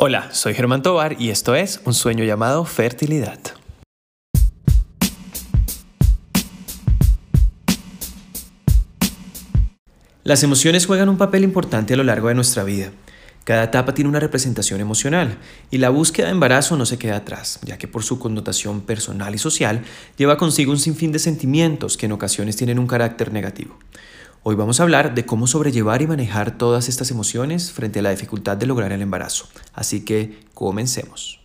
Hola, soy Germán Tobar y esto es Un sueño llamado fertilidad. Las emociones juegan un papel importante a lo largo de nuestra vida. Cada etapa tiene una representación emocional y la búsqueda de embarazo no se queda atrás, ya que por su connotación personal y social lleva consigo un sinfín de sentimientos que en ocasiones tienen un carácter negativo. Hoy vamos a hablar de cómo sobrellevar y manejar todas estas emociones frente a la dificultad de lograr el embarazo. Así que comencemos.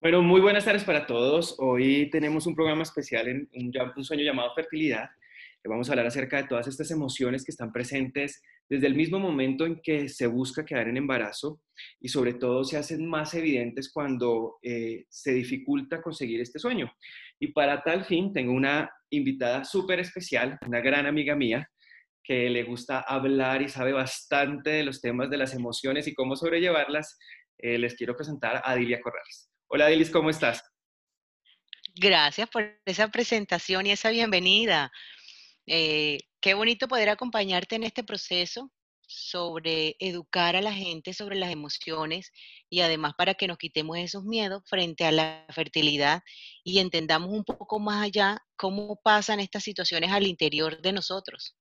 Bueno, muy buenas tardes para todos. Hoy tenemos un programa especial en un, sueño llamado fertilidad. Vamos a hablar acerca de todas estas emociones que están presentes desde el mismo momento en que se busca quedar en embarazo y sobre todo se hacen más evidentes cuando eh, se dificulta conseguir este sueño. Y para tal fin tengo una invitada súper especial, una gran amiga mía, que le gusta hablar y sabe bastante de los temas de las emociones y cómo sobrellevarlas. Eh, les quiero presentar a Dilia Corrales. Hola Dilis, ¿cómo estás? Gracias por esa presentación y esa bienvenida. Eh, qué bonito poder acompañarte en este proceso sobre educar a la gente sobre las emociones y además para que nos quitemos esos miedos frente a la fertilidad y entendamos un poco más allá cómo pasan estas situaciones al interior de nosotros.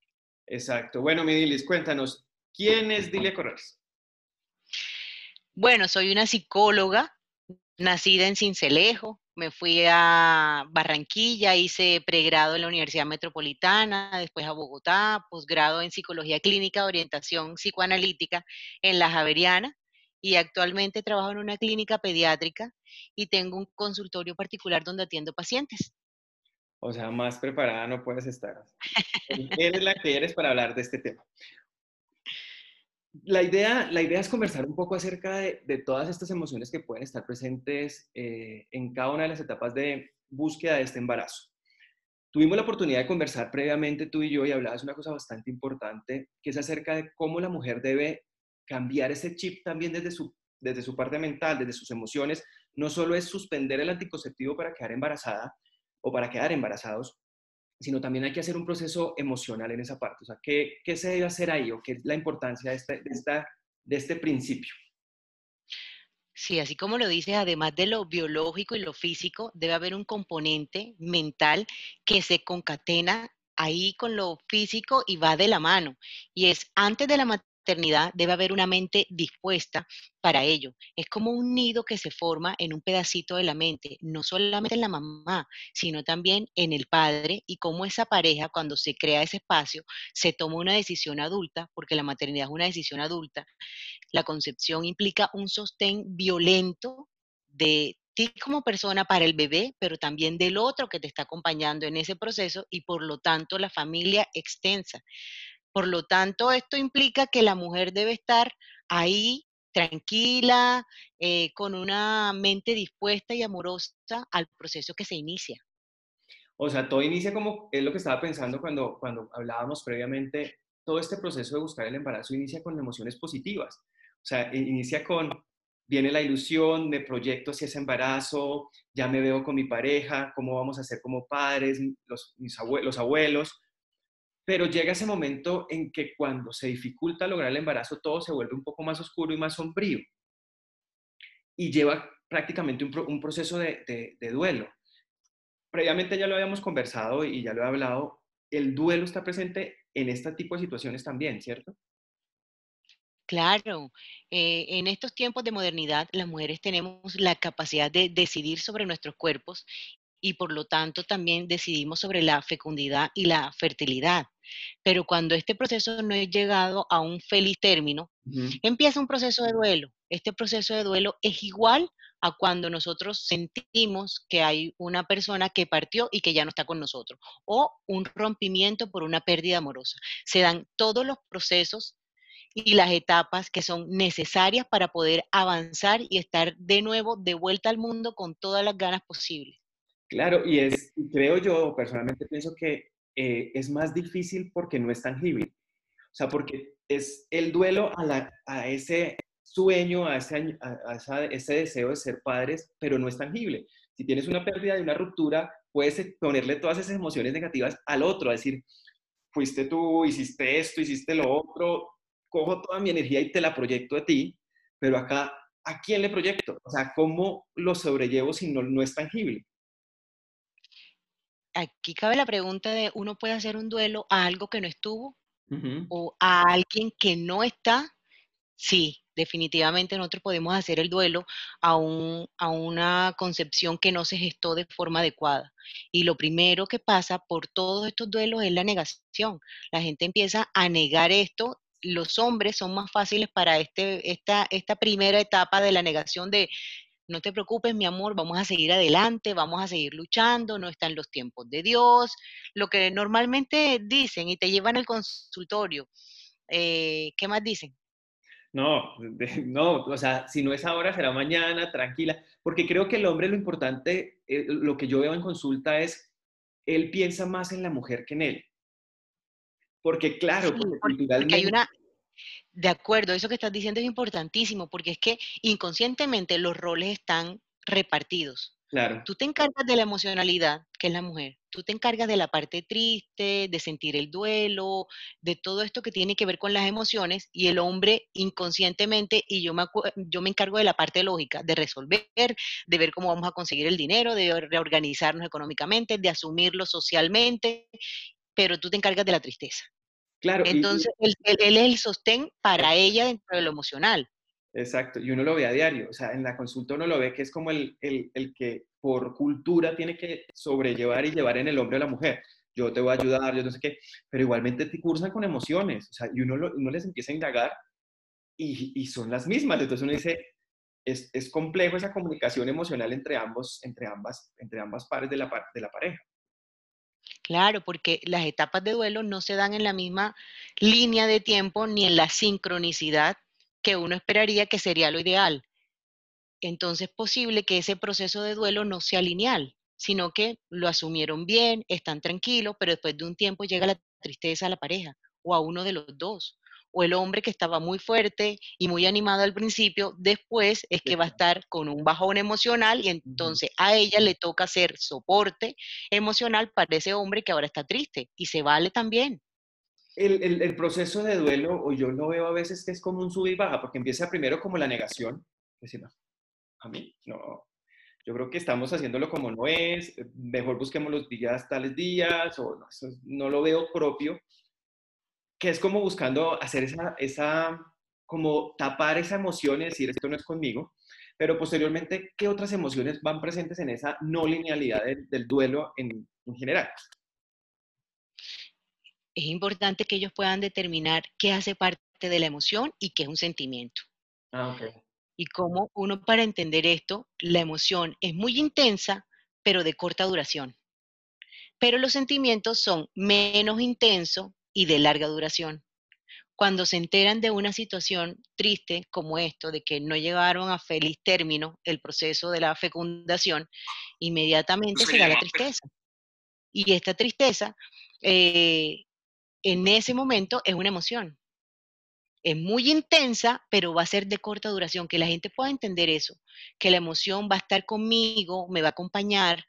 Exacto. Bueno, mi Dilis, cuéntanos, ¿quién es Dilia Corrales? Bueno, soy una psicóloga nacida en Cincelejo, me fui a Barranquilla, hice pregrado en la Universidad Metropolitana, después a Bogotá, posgrado en Psicología Clínica, Orientación Psicoanalítica en La Javeriana y actualmente trabajo en una clínica pediátrica y tengo un consultorio particular donde atiendo pacientes. O sea, más preparada no puedes estar. Eres la que eres para hablar de este tema la idea, la idea es conversar un poco acerca de, todas estas emociones que pueden estar presentes eh, en cada una de las etapas de búsqueda de este embarazo. Tuvimos la oportunidad de conversar previamente tú y yo y hablabas una cosa bastante importante, que es acerca de cómo la mujer debe cambiar ese chip también desde su, desde su parte mental, desde sus emociones. No solo es suspender el anticonceptivo para quedar embarazada o para quedar embarazados, sino también hay que hacer un proceso emocional en esa parte. O sea, ¿qué, qué se debe hacer ahí o qué es la importancia de este, de, esta, de este principio? Sí, así como lo dices, además de lo biológico y lo físico, debe haber un componente mental que se concatena ahí con lo físico y va de la mano. Y es antes de la debe haber una mente dispuesta para ello. Es como un nido que se forma en un pedacito de la mente, no solamente en la mamá, sino también en el padre y cómo esa pareja, cuando se crea ese espacio, se toma una decisión adulta, porque la maternidad es una decisión adulta. La concepción implica un sostén violento de ti como persona para el bebé, pero también del otro que te está acompañando en ese proceso y por lo tanto la familia extensa. Por lo tanto, esto implica que la mujer debe estar ahí tranquila, eh, con una mente dispuesta y amorosa al proceso que se inicia. O sea, todo inicia como, es lo que estaba pensando cuando, cuando hablábamos previamente, todo este proceso de buscar el embarazo inicia con emociones positivas. O sea, inicia con, viene la ilusión, me proyecto hacia ese embarazo, ya me veo con mi pareja, cómo vamos a ser como padres, los, mis los abuelos, pero llega ese momento en que cuando se dificulta lograr el embarazo, todo se vuelve un poco más oscuro y más sombrío. Y lleva prácticamente un, proceso de, duelo. Previamente ya lo habíamos conversado y ya lo he hablado, el duelo está presente en este tipo de situaciones también, ¿cierto? Claro, eh, en estos tiempos de modernidad las mujeres tenemos la capacidad de decidir sobre nuestros cuerpos y por lo tanto también decidimos sobre la fecundidad y la fertilidad. Pero cuando este proceso no es llegado a un feliz término, empieza un proceso de duelo. Este proceso de duelo es igual a cuando nosotros sentimos que hay una persona que partió y que ya no está con nosotros, o un rompimiento por una pérdida amorosa. Se dan todos los procesos y las etapas que son necesarias para poder avanzar y estar de nuevo de vuelta al mundo con todas las ganas posibles. Claro, y es, creo yo, personalmente pienso que eh, es más difícil porque no es tangible. O sea, porque es el duelo a, ese sueño, a ese, a ese deseo de ser padres, pero no es tangible. Si tienes una pérdida y una ruptura, puedes ponerle todas esas emociones negativas al otro, a decir, fuiste tú, hiciste esto, hiciste lo otro, cojo toda mi energía y te la proyecto a ti, pero acá, ¿a quién le proyecto? O sea, ¿cómo lo sobrellevo si no, no es tangible? Aquí cabe la pregunta de, ¿uno puede hacer un duelo a algo que no estuvo? ¿O a alguien que no está? Sí, definitivamente nosotros podemos hacer el duelo a, a una concepción que no se gestó de forma adecuada. Y lo primero que pasa por todos estos duelos es la negación. La gente empieza a negar esto. Los hombres son más fáciles para este, esta, esta primera etapa de la negación de no te preocupes, mi amor, vamos a seguir adelante, vamos a seguir luchando, no están los tiempos de Dios, lo que normalmente dicen y te llevan al consultorio. Eh, ¿Qué más dicen? No, no, o sea, si no es ahora, será mañana, tranquila, porque creo que el hombre lo importante, eh, lo que yo veo en consulta es, él piensa más en la mujer que en él. Porque claro, porque, hay una, de acuerdo, eso que estás diciendo es importantísimo, porque es que inconscientemente los roles están repartidos. Claro. Tú te encargas de la emocionalidad, que es la mujer. Tú te encargas de la parte triste, de sentir el duelo, de todo esto que tiene que ver con las emociones, y el hombre inconscientemente, y yo me, yo me encargo de la parte lógica, de resolver, de ver cómo vamos a conseguir el dinero, de reorganizarnos económicamente, de asumirlo socialmente, pero tú te encargas de la tristeza. Claro. Entonces, él, es el sostén para ella dentro de lo emocional. Exacto, y uno lo ve a diario, o sea, en la consulta uno lo ve que es como el, que por cultura tiene que sobrellevar y llevar en el hombre a la mujer. Yo te voy a ayudar, yo no sé qué, pero igualmente te cursan con emociones, o sea, y uno, uno les empieza a indagar y, son las mismas. Entonces uno dice, es, es, complejo esa comunicación emocional entre, ambos, entre, ambas, entre ambas pares de la, de la pareja. Claro, porque las etapas de duelo no se dan en la misma línea de tiempo ni en la sincronicidad que uno esperaría que sería lo ideal. Entonces es posible que ese proceso de duelo no sea lineal, sino que lo asumieron bien, están tranquilos, pero después de un tiempo llega la tristeza a la pareja o a uno de los dos. O el hombre que estaba muy fuerte y muy animado al principio, después es que va a estar con un bajón emocional y entonces a ella le toca hacer soporte emocional para ese hombre que ahora está triste y se vale también. El, proceso de duelo, o yo lo veo a veces que es como un sub y baja, porque empieza primero como la negación, decir, no, a mí, no, yo creo que estamos haciéndolo como no es, mejor busquemos los días tales días, o no, no lo veo propio, que es como buscando hacer esa, esa, como tapar esa emoción y decir, esto no es conmigo, pero posteriormente, ¿qué otras emociones van presentes en esa no linealidad del, duelo en, en general? es importante que ellos puedan determinar qué hace parte de la emoción y qué es un sentimiento. Ah, y cómo uno para entender esto, la emoción es muy intensa, pero de corta duración. Pero los sentimientos son menos intensos y de larga duración. Cuando se enteran de una situación triste como esto, de que no llegaron a feliz término el proceso de la fecundación, inmediatamente se da la tristeza. Y esta tristeza eh, en ese momento es una emoción. Es muy intensa, pero va a ser de corta duración, que la gente pueda entender eso, que la emoción va a estar conmigo, me va a acompañar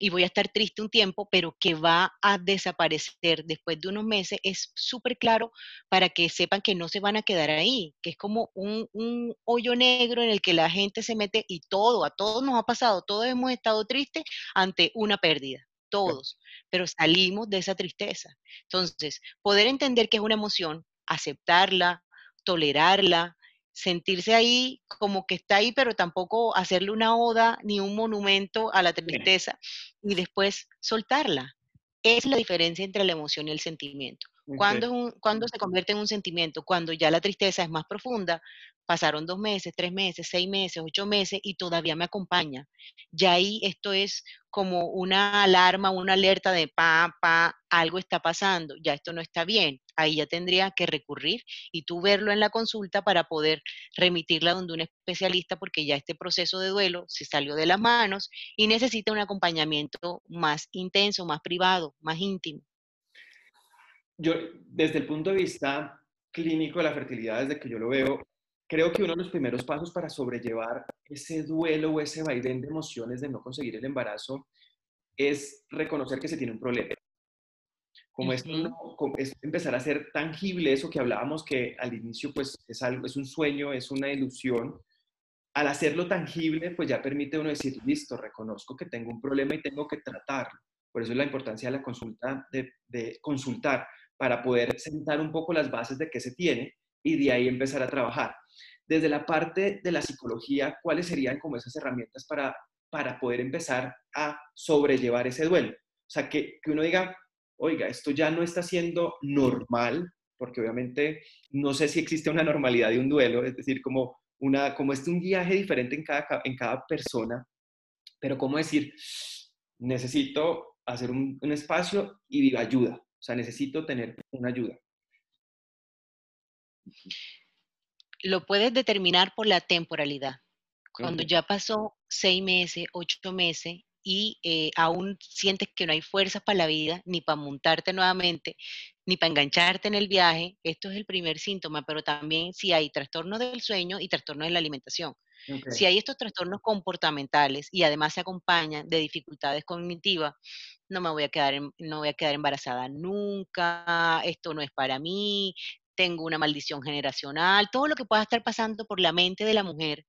y voy a estar triste un tiempo, pero que va a desaparecer después de unos meses, es súper claro para que sepan que no se van a quedar ahí, que es como un, un, hoyo negro en el que la gente se mete y todo, a todos nos ha pasado, todos hemos estado tristes ante una pérdida todos, pero salimos de esa tristeza. Entonces, poder entender que es una emoción, aceptarla, tolerarla, sentirse ahí como que está ahí, pero tampoco hacerle una oda ni un monumento a la tristeza y después soltarla. Es la diferencia entre la emoción y el sentimiento. ¿Cuándo, se convierte en un sentimiento? Cuando ya la tristeza es más profunda, pasaron dos meses, tres meses, seis meses, ocho meses y todavía me acompaña. Ya ahí esto es como una alarma, una alerta de pa, pa, algo está pasando, ya esto no está bien. Ahí ya tendría que recurrir y tú verlo en la consulta para poder remitirla donde un especialista porque ya este proceso de duelo se salió de las manos y necesita un acompañamiento más intenso, más privado, más íntimo. Yo, desde el punto de vista clínico de la fertilidad, desde que yo lo veo, creo que uno de los primeros pasos para sobrellevar ese duelo o ese vaivén de emociones de no conseguir el embarazo es reconocer que se tiene un problema. como esto no, es empezar a ser tangible, eso que hablábamos que al inicio pues es algo, es un sueño, es una ilusión, al hacerlo tangible pues ya permite uno decir, listo, reconozco que tengo un problema y tengo que tratarlo. Por eso es la importancia de la consulta, de, de consultar, para poder sentar un poco las bases de qué se tiene y de ahí empezar a trabajar. Desde la parte de la psicología, ¿cuáles serían como esas herramientas para, para poder empezar a sobrellevar ese duelo? O sea, que, que uno diga, oiga, esto ya no está siendo normal, porque obviamente no sé si existe una normalidad de un duelo, es decir, como, una, como es un viaje diferente en cada, en cada persona, pero cómo decir, necesito hacer un, un espacio y ayuda, o sea, necesito tener una ayuda. Lo puedes determinar por la temporalidad. Cuando ya pasó seis meses, ocho meses, y eh, aún sientes que no hay fuerzas para la vida, ni para montarte nuevamente, ni para engancharte en el viaje, esto es el primer síntoma, pero también si hay trastorno del sueño y trastorno de la alimentación. Si hay estos trastornos comportamentales y además se acompañan de dificultades cognitivas, no me voy a quedar, no voy a quedar embarazada nunca, esto no es para mí, tengo una maldición generacional, todo lo que pueda estar pasando por la mente de la mujer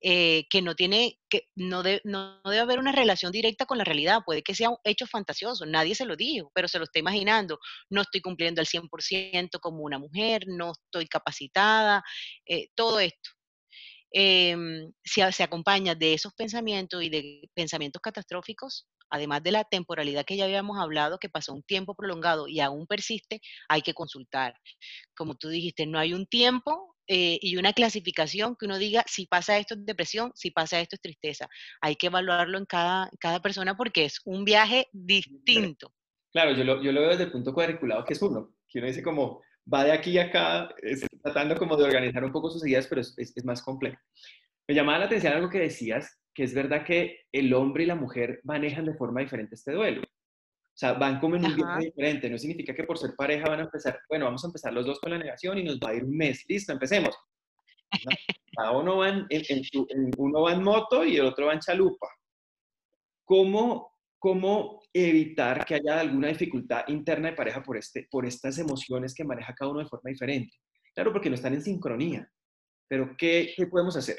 eh, que no tiene, que no, no, debe haber una relación directa con la realidad, puede que sea un hecho fantasioso, nadie se lo dijo, pero se lo está imaginando, no estoy cumpliendo al 100% como una mujer, no estoy capacitada, eh, todo esto. Em, si se acompaña de esos pensamientos y de pensamientos catastróficos, además de la temporalidad que ya habíamos hablado, que pasó un tiempo prolongado y aún persiste, hay que consultar. Como tú dijiste, no hay un tiempo eh, y una clasificación que uno diga si pasa esto es depresión, si pasa esto es tristeza. Hay que evaluarlo en cada, cada persona porque es un viaje distinto. Claro, yo lo, yo lo veo desde el punto cuadriculado que es uno, que uno dice como va de aquí a acá, tratando como de organizar un poco sus ideas, pero es, es, más complejo. Me llamaba la atención algo que decías, que es verdad que el hombre y la mujer manejan de forma diferente este duelo. O sea, van como en un viaje diferente. No significa que por ser pareja van a empezar, bueno, vamos a empezar los dos con la negación y nos va a ir un mes. Listo, empecemos. Cada uno va en, uno va en moto y el otro va en chalupa. ¿Cómo, ¿Cómo evitar que haya alguna dificultad interna de pareja por, este, por estas emociones que maneja cada uno de forma diferente? Claro, porque no están en sincronía. Pero, ¿qué, podemos hacer?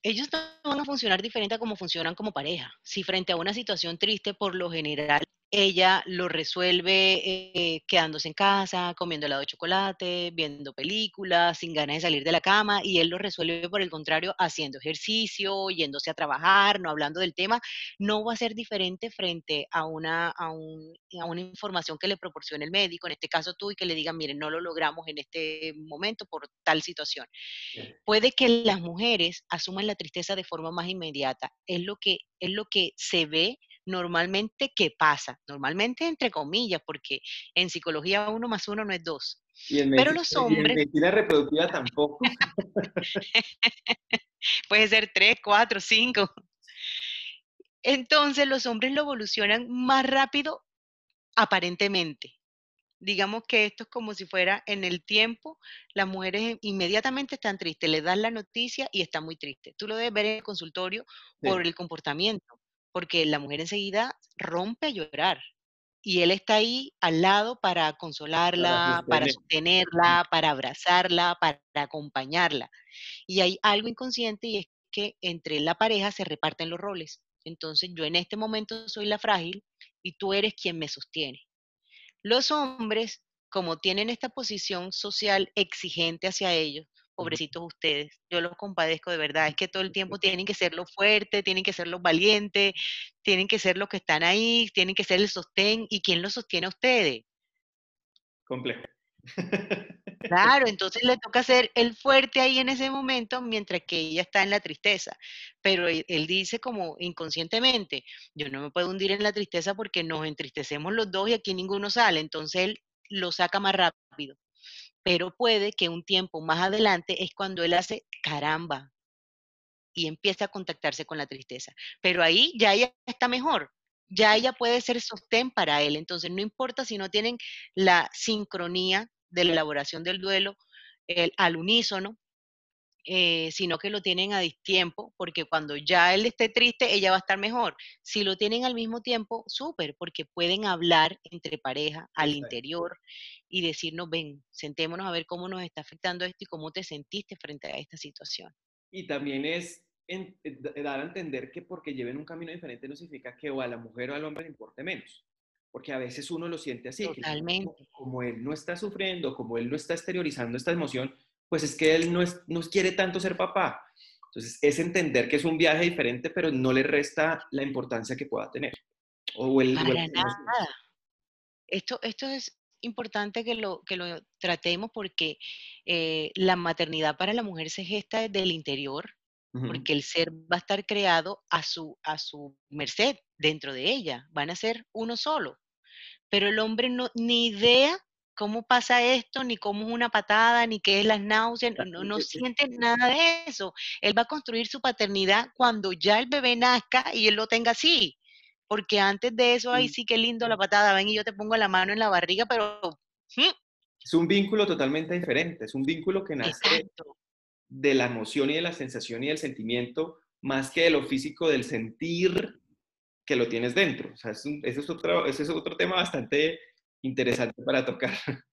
ellos no van a funcionar diferente a como funcionan como pareja. Si frente a una situación triste, por lo general, ella lo resuelve eh, quedándose en casa, comiendo helado de chocolate, viendo películas, sin ganas de salir de la cama, y él lo resuelve por el contrario, haciendo ejercicio, yéndose a trabajar, no hablando del tema, no va a ser diferente frente a una, a, una información que le proporcione el médico, en este caso tú, y que le digan, miren, no lo logramos en este momento por tal situación. Puede que las mujeres asuman la tristeza de forma más inmediata, es lo que, es lo que se ve normalmente qué pasa, normalmente entre comillas, porque en psicología uno más uno no es dos. Pero los hombres... Y en medicina reproductiva tampoco. Puede ser tres, cuatro, cinco. Entonces los hombres lo evolucionan más rápido aparentemente. Digamos que esto es como si fuera en el tiempo, las mujeres inmediatamente están tristes, le das la noticia y está muy triste. Tú lo debes ver en el consultorio por el comportamiento porque la mujer enseguida rompe a llorar y él está ahí al lado para consolarla, para, sostenerla, para abrazarla, para acompañarla. Y hay algo inconsciente y es que entre la pareja se reparten los roles. Entonces yo en este momento soy la frágil y tú eres quien me sostiene. Los hombres, como tienen esta posición social exigente hacia ellos, pobrecitos ustedes, yo los compadezco de verdad, es que todo el tiempo tienen que ser los fuertes, tienen que ser los valientes, tienen que ser los que están ahí, tienen que ser el sostén, ¿y quién los sostiene a ustedes? Complejo. Claro, entonces le toca ser el fuerte ahí en ese momento mientras que ella está en la tristeza. Pero él, él, dice como inconscientemente, yo no me puedo hundir en la tristeza porque nos entristecemos los dos y aquí ninguno sale. Entonces él lo saca más rápido pero puede que un tiempo más adelante es cuando él hace caramba y empieza a contactarse con la tristeza. Pero ahí ya ella está mejor, ya ella puede ser sostén para él. Entonces, no importa si no tienen la sincronía de la elaboración del duelo el, al unísono, eh, sino que lo tienen a distiempo, porque cuando ya él esté triste, ella va a estar mejor. Si lo tienen al mismo tiempo, súper, porque pueden hablar entre pareja al interior y decirnos, ven, sentémonos a ver cómo nos está afectando esto y cómo te sentiste frente a esta situación. Y también es eh, dar a entender que porque lleven un camino diferente no significa que o a la mujer o al hombre le importe menos. Porque a veces uno lo siente así. Totalmente. como él no está sufriendo, como él no está exteriorizando esta emoción, pues es que él no, es, no quiere tanto ser papá. Entonces, es entender que es un viaje diferente, pero no le resta la importancia que pueda tener. O el, Para nada. Esto, esto es importante que lo, que lo tratemos porque eh, la maternidad para la mujer se gesta desde el interior, porque el ser va a estar creado a su, a su merced dentro de ella, van a ser uno solo. Pero el hombre no, ni idea cómo pasa esto, ni cómo es una patada, ni qué es las náuseas, no, no siente nada de eso. Él va a construir su paternidad cuando ya el bebé nazca y él lo tenga así. Porque antes de eso, ay, sí, qué lindo la patada, ven y yo te pongo la mano en la barriga, pero... Es un vínculo totalmente diferente, es un vínculo que nace de la emoción y de la sensación y del sentimiento, más que de lo físico, del sentir que lo tienes dentro. O sea, es ese, es otro, ese es otro tema bastante interesante para tocar.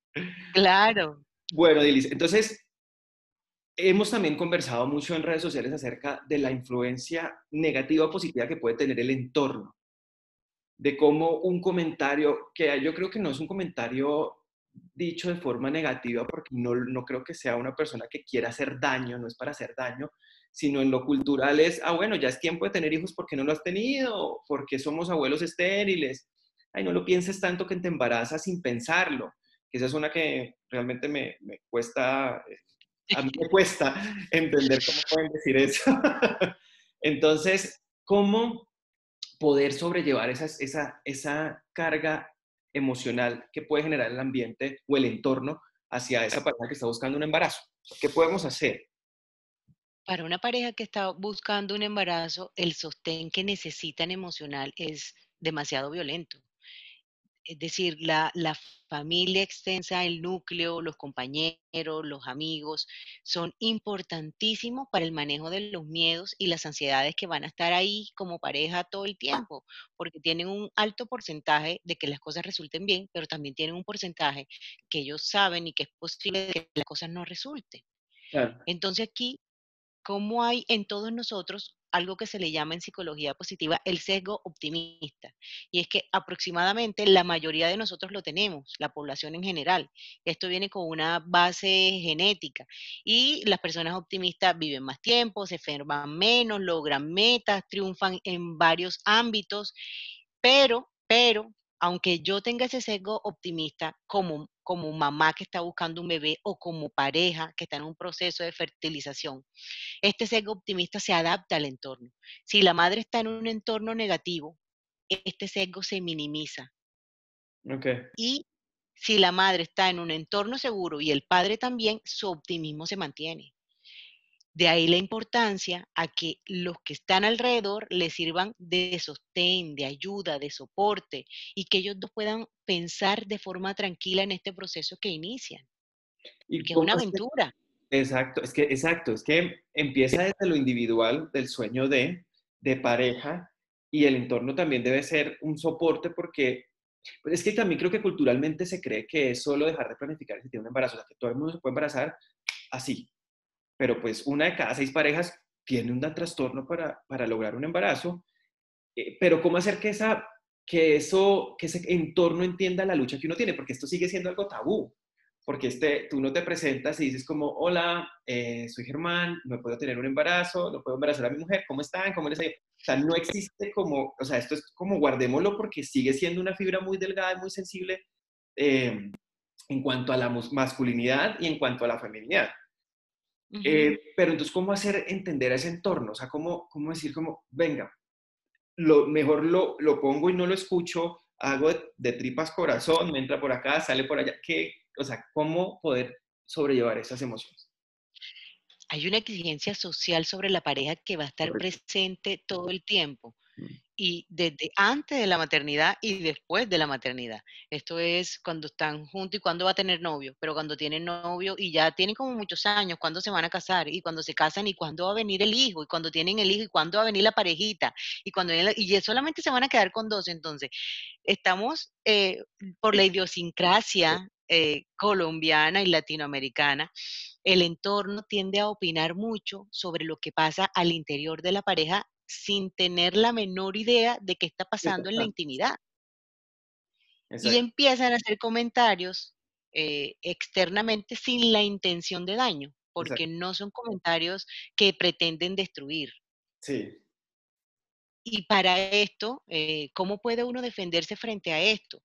Claro. Bueno, Dilis, entonces, hemos también conversado mucho en redes sociales acerca de la influencia negativa o positiva que puede tener el entorno. De cómo un comentario, que yo creo que no es un comentario dicho de forma negativa, porque no, no creo que sea una persona que quiera hacer daño, no es para hacer daño, sino en lo cultural es, ah, bueno, ya es tiempo de tener hijos porque no lo has tenido, porque somos abuelos estériles, ay, no lo pienses tanto que te embarazas sin pensarlo, que esa es una que realmente me, cuesta, a mí me cuesta entender cómo pueden decir eso. Entonces, ¿cómo poder sobrellevar esa, esa, esa carga emocional que puede generar el ambiente o el entorno hacia esa pareja que está buscando un embarazo? ¿Qué podemos hacer? Para una pareja que está buscando un embarazo, el sostén que necesitan emocional es demasiado violento es decir, la, familia extensa, el núcleo, los compañeros, los amigos, son importantísimos para el manejo de los miedos y las ansiedades que van a estar ahí como pareja todo el tiempo, porque tienen un alto porcentaje de que las cosas resulten bien, pero también tienen un porcentaje que ellos saben y que es posible que las cosas no resulten. Entonces aquí, ¿cómo hay en todos nosotros algo que se le llama en psicología positiva el sesgo optimista. Y es que aproximadamente la mayoría de nosotros lo tenemos, la población en general. Esto viene con una base genética. Y las personas optimistas viven más tiempo, se enferman menos, logran metas, triunfan en varios ámbitos. Pero, pero, aunque yo tenga ese sesgo optimista como, como mamá que está buscando un bebé o como pareja que está en un proceso de fertilización, este sesgo optimista se adapta al entorno. Si la madre está en un entorno negativo, este sesgo se minimiza. Y si la madre está en un entorno seguro y el padre también, su optimismo se mantiene. De ahí la importancia a que los que están alrededor les sirvan de sostén, de ayuda, de soporte y que ellos puedan pensar de forma tranquila en este proceso que inician. Y que es una aventura. Exacto, es que exacto, es que empieza desde lo individual del sueño de, de pareja y el entorno también debe ser un soporte porque es que también creo que culturalmente se cree que es solo dejar de planificar si tiene un embarazo, o sea, que todo el mundo se puede embarazar así, pero pues una de cada seis parejas tiene un trastorno para, para lograr un embarazo, eh, pero ¿cómo hacer que, esa, que, eso, que ese entorno entienda la lucha que uno tiene? Porque esto sigue siendo algo tabú, porque este, tú no te presentas y dices como, hola, eh, soy Germán, no puedo tener un embarazo, no puedo embarazar a mi mujer, ¿cómo están? ¿Cómo les O sea, no existe como, o sea, esto es como guardémoslo porque sigue siendo una fibra muy delgada y muy sensible eh, en cuanto a la masculinidad y en cuanto a la feminidad. Eh, pero entonces, ¿cómo hacer entender a ese entorno? O sea, ¿cómo, cómo decir como, venga, lo mejor lo, lo pongo y no lo escucho, hago de, tripas corazón, me entra por acá, sale por allá. ¿Qué, o sea, ¿cómo poder sobrellevar esas emociones? Hay una exigencia social sobre la pareja que va a estar presente todo el tiempo. Mm. Y desde antes de la maternidad y después de la maternidad. Esto es cuando están juntos y cuando va a tener novio, pero cuando tienen novio y ya tienen como muchos años, cuando se van a casar y cuando se casan y cuándo va a venir el hijo y cuando tienen el hijo y cuándo va a venir la parejita y cuando y solamente se van a quedar con dos. Entonces, estamos eh, por la idiosincrasia eh, colombiana y latinoamericana, el entorno tiende a opinar mucho sobre lo que pasa al interior de la pareja sin tener la menor idea de qué está pasando en la intimidad. Y empiezan a hacer comentarios eh, externamente sin la intención de daño, porque no son comentarios que pretenden destruir. Sí. Y para esto, eh, ¿cómo puede uno defenderse frente a esto?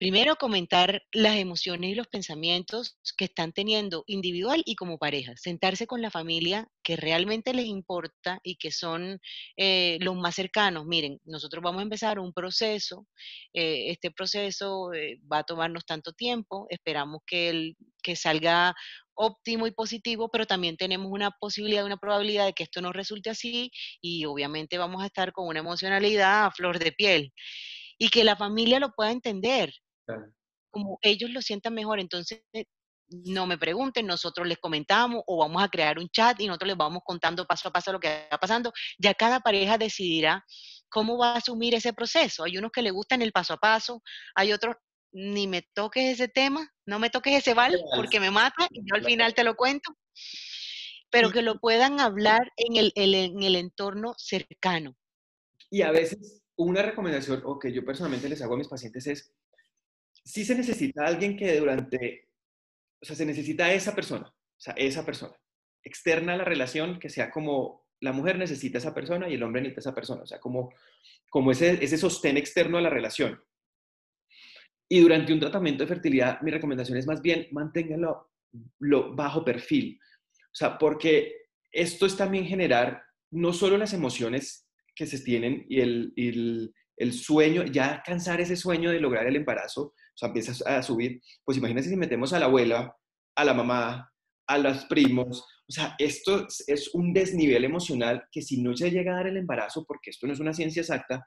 Primero, comentar las emociones y los pensamientos que están teniendo individual y como pareja. Sentarse con la familia que realmente les importa y que son eh, los más cercanos. Miren, nosotros vamos a empezar un proceso. Eh, este proceso eh, va a tomarnos tanto tiempo. Esperamos que, el, que salga óptimo y positivo, pero también tenemos una posibilidad, una probabilidad de que esto no resulte así y obviamente vamos a estar con una emocionalidad a flor de piel y que la familia lo pueda entender como ellos lo sientan mejor. Entonces, no me pregunten, nosotros les comentamos o vamos a crear un chat y nosotros les vamos contando paso a paso lo que está pasando. Ya cada pareja decidirá cómo va a asumir ese proceso. Hay unos que le gustan el paso a paso, hay otros, ni me toques ese tema, no me toques ese val porque me mata y yo al final te lo cuento. Pero que lo puedan hablar en el, en el entorno cercano. Y a veces una recomendación o que yo personalmente les hago a mis pacientes es sí se necesita alguien que durante, o sea, se necesita esa persona, o sea, esa persona, externa a la relación, que sea como la mujer necesita esa persona y el hombre necesita esa persona, o sea, como, como ese, ese sostén externo a la relación. Y durante un tratamiento de fertilidad, mi recomendación es más bien manténganlo lo bajo perfil, o sea, porque esto es también generar no solo las emociones que se tienen y el, el sueño, ya alcanzar ese sueño de lograr el embarazo, sea, empiezas a subir, pues imagínense si metemos a la abuela, a la mamá, a los primos, o sea, esto es un desnivel emocional que si no se llega a dar el embarazo, porque esto no es una ciencia exacta,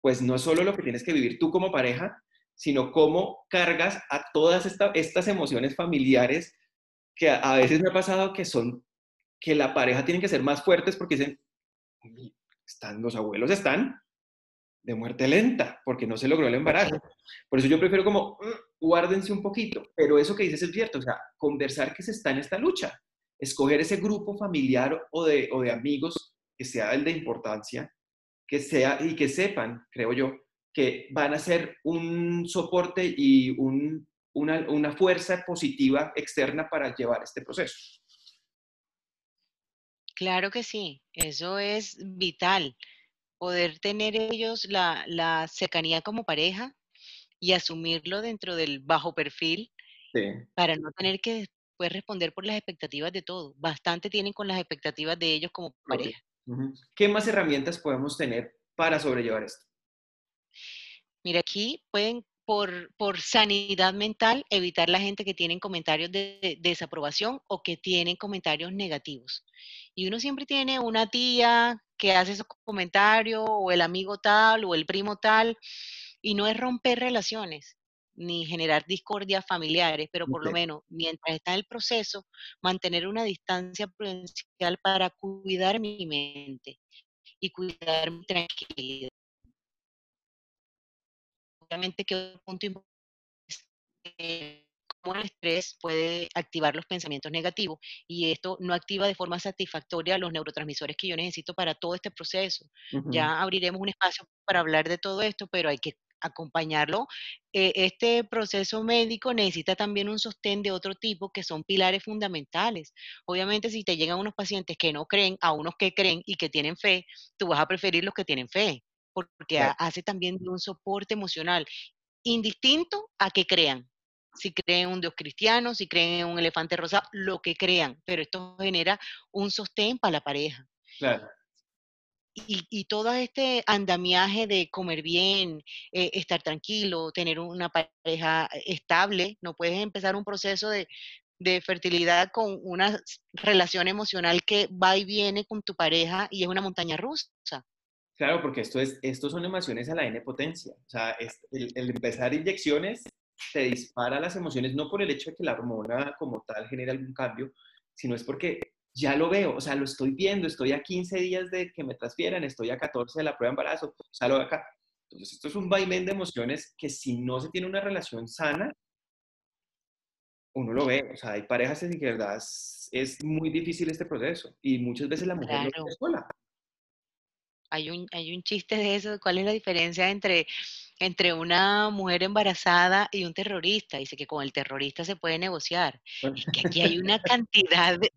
pues no es solo lo que tienes que vivir tú como pareja, sino cómo cargas a todas estas emociones familiares que a, veces me ha pasado que son, que la pareja tiene que ser más fuertes porque dicen, están, los abuelos están, de muerte lenta, porque no se logró el embarazo. Por eso yo prefiero como, mm, guárdense un poquito, pero eso que dices es cierto, o sea, conversar que se está en esta lucha, escoger ese grupo familiar o de, o de amigos que sea el de importancia, que sea y que sepan, creo yo, que van a ser un soporte y un, una, una fuerza positiva externa para llevar este proceso. Claro que sí, eso es vital poder tener ellos la, cercanía como pareja y asumirlo dentro del bajo perfil para no tener que después responder por las expectativas de todo. Bastante tienen con las expectativas de ellos como pareja. ¿Qué más herramientas podemos tener para sobrellevar esto? Mira, aquí pueden, por, por sanidad mental, evitar la gente que tienen comentarios de desaprobación o que tienen comentarios negativos. Y uno siempre tiene una tía que hace esos comentarios, o el amigo tal, o el primo tal, y no es romper relaciones ni generar discordias familiares, pero por lo menos mientras está en el proceso, mantener una distancia prudencial para cuidar mi mente y cuidar mi tranquilidad. Obviamente que un punto importante es el estrés puede activar los pensamientos negativos y esto no activa de forma satisfactoria los neurotransmisores que yo necesito para todo este proceso. Ya abriremos un espacio para hablar de todo esto, pero hay que acompañarlo. Eh, este proceso médico necesita también un sostén de otro tipo que son pilares fundamentales. Obviamente, si te llegan unos pacientes que no creen, a unos que creen y que tienen fe, tú vas a preferir los que tienen fe, porque hace también un soporte emocional, indistinto a que crean si creen un dios cristiano, si creen en un elefante rosado, lo que crean, pero esto genera un sostén para la pareja. Claro. Y, todo este andamiaje de comer bien, eh, estar tranquilo, tener una pareja estable, no puedes empezar un proceso de, de fertilidad con una relación emocional que va y viene con tu pareja y es una montaña rusa. Claro, porque esto, es, esto son emociones a la N potencia. O sea, el, el, empezar inyecciones te dispara las emociones, no por el hecho de que la hormona como tal genere algún cambio, sino es porque ya lo veo, o sea, lo estoy viendo, estoy a 15 días de que me transfieran, estoy a 14 de la prueba de embarazo, salgo de acá. Entonces, esto es un vaivén de emociones que si no se tiene una relación sana, uno lo ve, o sea, hay parejas en que de verdad es, muy difícil este proceso y muchas veces la mujer no está sola. Hay un, hay un chiste de eso, ¿cuál es la diferencia entre, entre una mujer embarazada y un terrorista? Dice que con el terrorista se puede negociar. Es que aquí hay una cantidad de,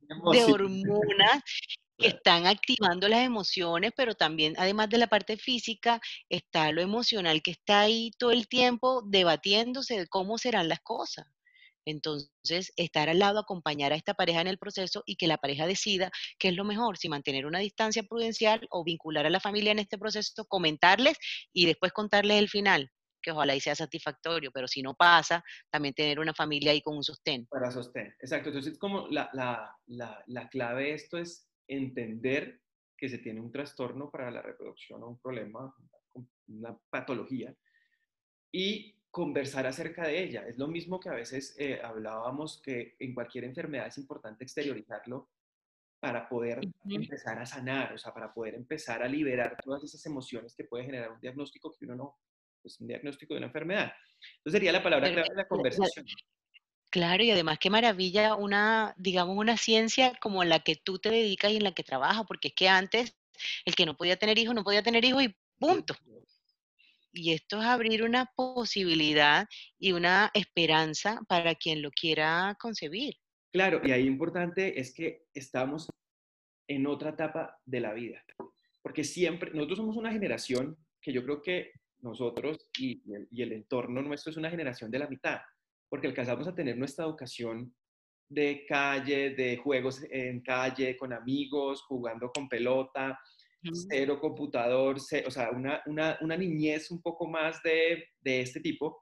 hormonas que están activando las emociones, pero también, además de la parte física, está lo emocional que está ahí todo el tiempo debatiéndose de cómo serán las cosas. Entonces, estar al lado, acompañar a esta pareja en el proceso y que la pareja decida qué es lo mejor, si mantener una distancia prudencial o vincular a la familia en este proceso, comentarles y después contarles el final, que ojalá y sea satisfactorio, pero si no pasa, también tener una familia ahí con un sostén. Para sostén, exacto. Entonces, como la, la, la clave de esto es entender que se tiene un trastorno para la reproducción o un problema, una patología, y conversar acerca de ella. Es lo mismo que a veces eh, hablábamos que en cualquier enfermedad es importante exteriorizarlo para poder empezar a sanar, o sea, para poder empezar a liberar todas esas emociones que puede generar un diagnóstico que uno no, pues un diagnóstico de una enfermedad. Entonces sería la palabra clave de la conversación. Claro, y además qué maravilla una, digamos, una ciencia como la que tú te dedicas y en la que trabajas, porque es que antes el que no podía tener hijos no podía tener hijos y punto. Y esto es abrir una posibilidad y una esperanza para quien lo quiera concebir. Claro, y ahí importante es que estamos en otra etapa de la vida, porque siempre, nosotros somos una generación que yo creo que nosotros y, y el entorno nuestro es una generación de la mitad, porque alcanzamos a tener nuestra educación de calle, de juegos en calle, con amigos, jugando con pelota, cero computador, o sea, una, una, una, niñez un poco más de, de, este tipo.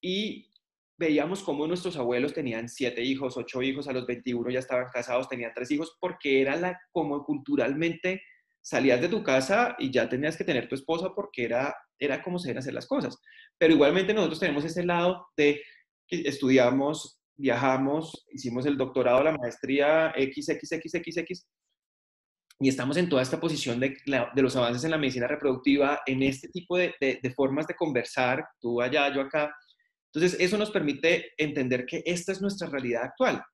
Y veíamos cómo nuestros abuelos tenían siete hijos, ocho hijos, a los 21 ya estaban casados, tenían tres hijos, porque era la, como culturalmente salías de tu casa y ya tenías que tener tu esposa porque era, era como se deben hacer las cosas. Pero igualmente nosotros tenemos ese lado de que estudiamos, viajamos, hicimos el doctorado, la maestría XXXXX, y estamos en toda esta posición de, de, los avances en la medicina reproductiva, en este tipo de, de, formas de conversar, tú allá, yo acá. Entonces, eso nos permite entender que esta es nuestra realidad actual.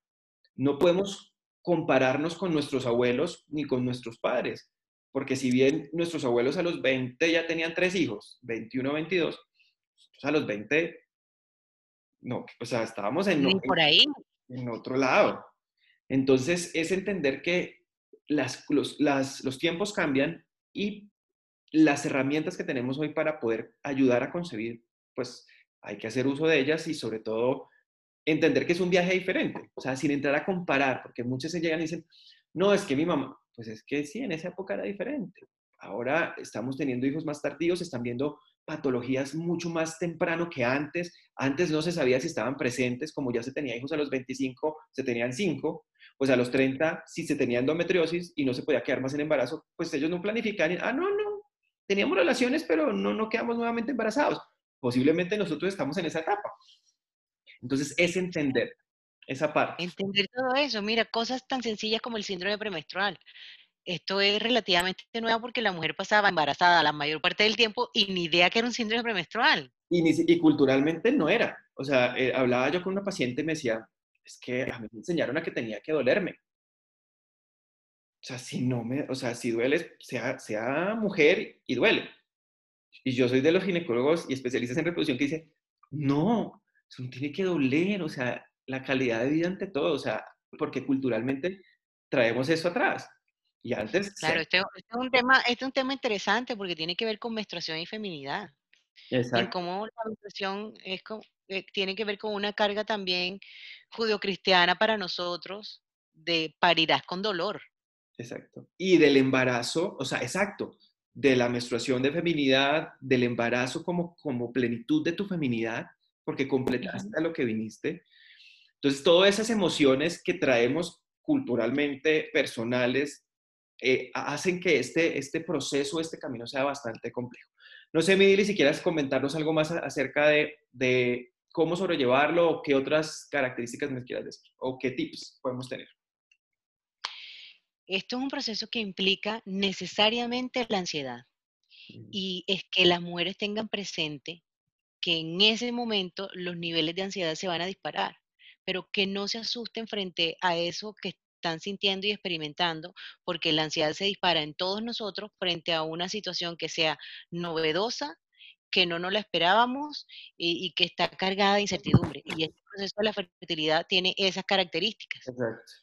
No podemos compararnos con nuestros abuelos ni con nuestros padres, porque si bien nuestros abuelos a los 20 ya tenían tres hijos, 21, 22, pues a los 20, no, o sea, estábamos en, por ahí. en otro lado. Entonces, es entender que las, los, los tiempos cambian y las herramientas que tenemos hoy para poder ayudar a concebir, pues hay que hacer uso de ellas y sobre todo entender que es un viaje diferente, o sea, sin entrar a comparar, porque muchos se llegan y dicen, no, es que mi mamá, pues es que sí, en esa época era diferente. Ahora estamos teniendo hijos más tardíos, están viendo patologías mucho más temprano que antes. Antes no se sabía si estaban presentes, como ya se tenía hijos a los 25, se tenían 5, pues a los 30, si se tenía endometriosis y no se podía quedar más en embarazo, pues ellos no planifican, ah, no, no, teníamos relaciones, pero no, no quedamos nuevamente embarazados. Posiblemente nosotros estamos en esa etapa. Entonces, es entender esa parte. Entender todo eso. Mira, cosas tan sencillas como el síndrome premenstrual. Esto es relativamente nuevo porque la mujer pasaba embarazada la mayor parte del tiempo y ni idea que era un síndrome premenstrual. Y, culturalmente no era. O sea, eh, hablaba yo con una paciente y me decía, es que a mí me enseñaron a que tenía que dolerme. O sea, si no me, o sea, si duele, sea, sea mujer y duele. Y yo soy de los ginecólogos y especialistas en reproducción que dicen, no, eso no tiene que doler, o sea, la calidad de vida ante todo, o sea, porque culturalmente traemos eso atrás. Y antes... Claro, este, este, es un tema, este es un tema interesante porque tiene que ver con menstruación y feminidad. Exacto. En cómo la menstruación es, eh, tiene que ver con una carga también judeocristiana para nosotros de parirás con dolor. Exacto. Y del embarazo, o sea, exacto, de la menstruación de feminidad, del embarazo como, como plenitud de tu feminidad, porque completaste a lo que viniste. Entonces, todas esas emociones que traemos culturalmente, personales, eh, hacen que este, este proceso, este camino sea bastante complejo. No sé, Midili, si quieres comentarnos algo más acerca de, de cómo sobrellevarlo o qué otras características nos quieras decir o qué tips podemos tener. Esto es un proceso que implica necesariamente la ansiedad y es que las mujeres tengan presente que en ese momento los niveles de ansiedad se van a disparar, pero que no se asusten frente a eso que están sintiendo y experimentando, porque la ansiedad se dispara en todos nosotros frente a una situación que sea novedosa, que no nos la esperábamos y, que está cargada de incertidumbre. Y este proceso de la fertilidad tiene esas características. Exacto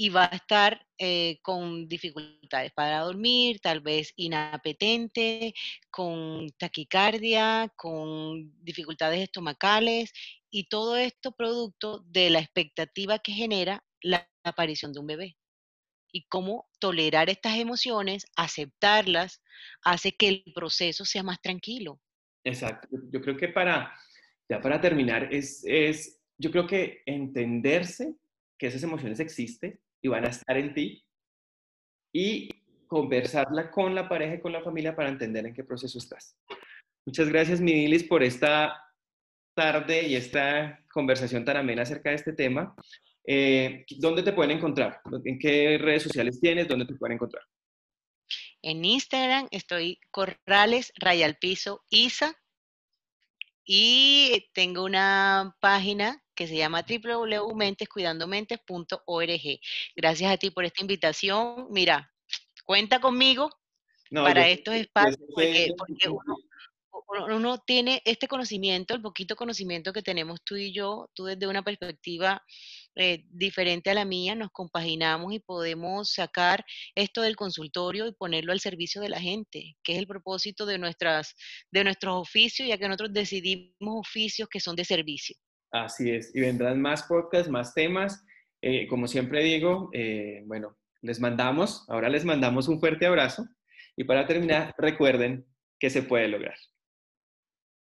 y va a estar eh, con dificultades para dormir, tal vez inapetente, con taquicardia, con dificultades estomacales y todo esto producto de la expectativa que genera la aparición de un bebé. Y cómo tolerar estas emociones, aceptarlas, hace que el proceso sea más tranquilo. Exacto. Yo creo que para, ya para terminar, es, es yo creo que entenderse que esas emociones existen y van a estar en ti y conversarla con la pareja y con la familia para entender en qué proceso estás. Muchas gracias, Midilis, por esta tarde y esta conversación tan amena acerca de este tema. Eh, ¿Dónde te pueden encontrar? ¿En qué redes sociales tienes? ¿Dónde te pueden encontrar? En Instagram estoy Corrales Rayal Piso Isa y tengo una página que se llama www.mentescuidandomentes.org. Gracias a ti por esta invitación. Mira, cuenta conmigo para estos espacios, porque, uno, tiene este conocimiento, el poquito conocimiento que tenemos tú y yo, tú desde una perspectiva eh, diferente a la mía, nos compaginamos y podemos sacar esto del consultorio y ponerlo al servicio de la gente, que es el propósito de, nuestras, de nuestros oficios, ya que nosotros decidimos oficios que son de servicio. Así es, y vendrán más podcasts, más temas. Eh, como siempre digo, eh, bueno, les mandamos, ahora les mandamos un fuerte abrazo y para terminar, recuerden que se puede lograr.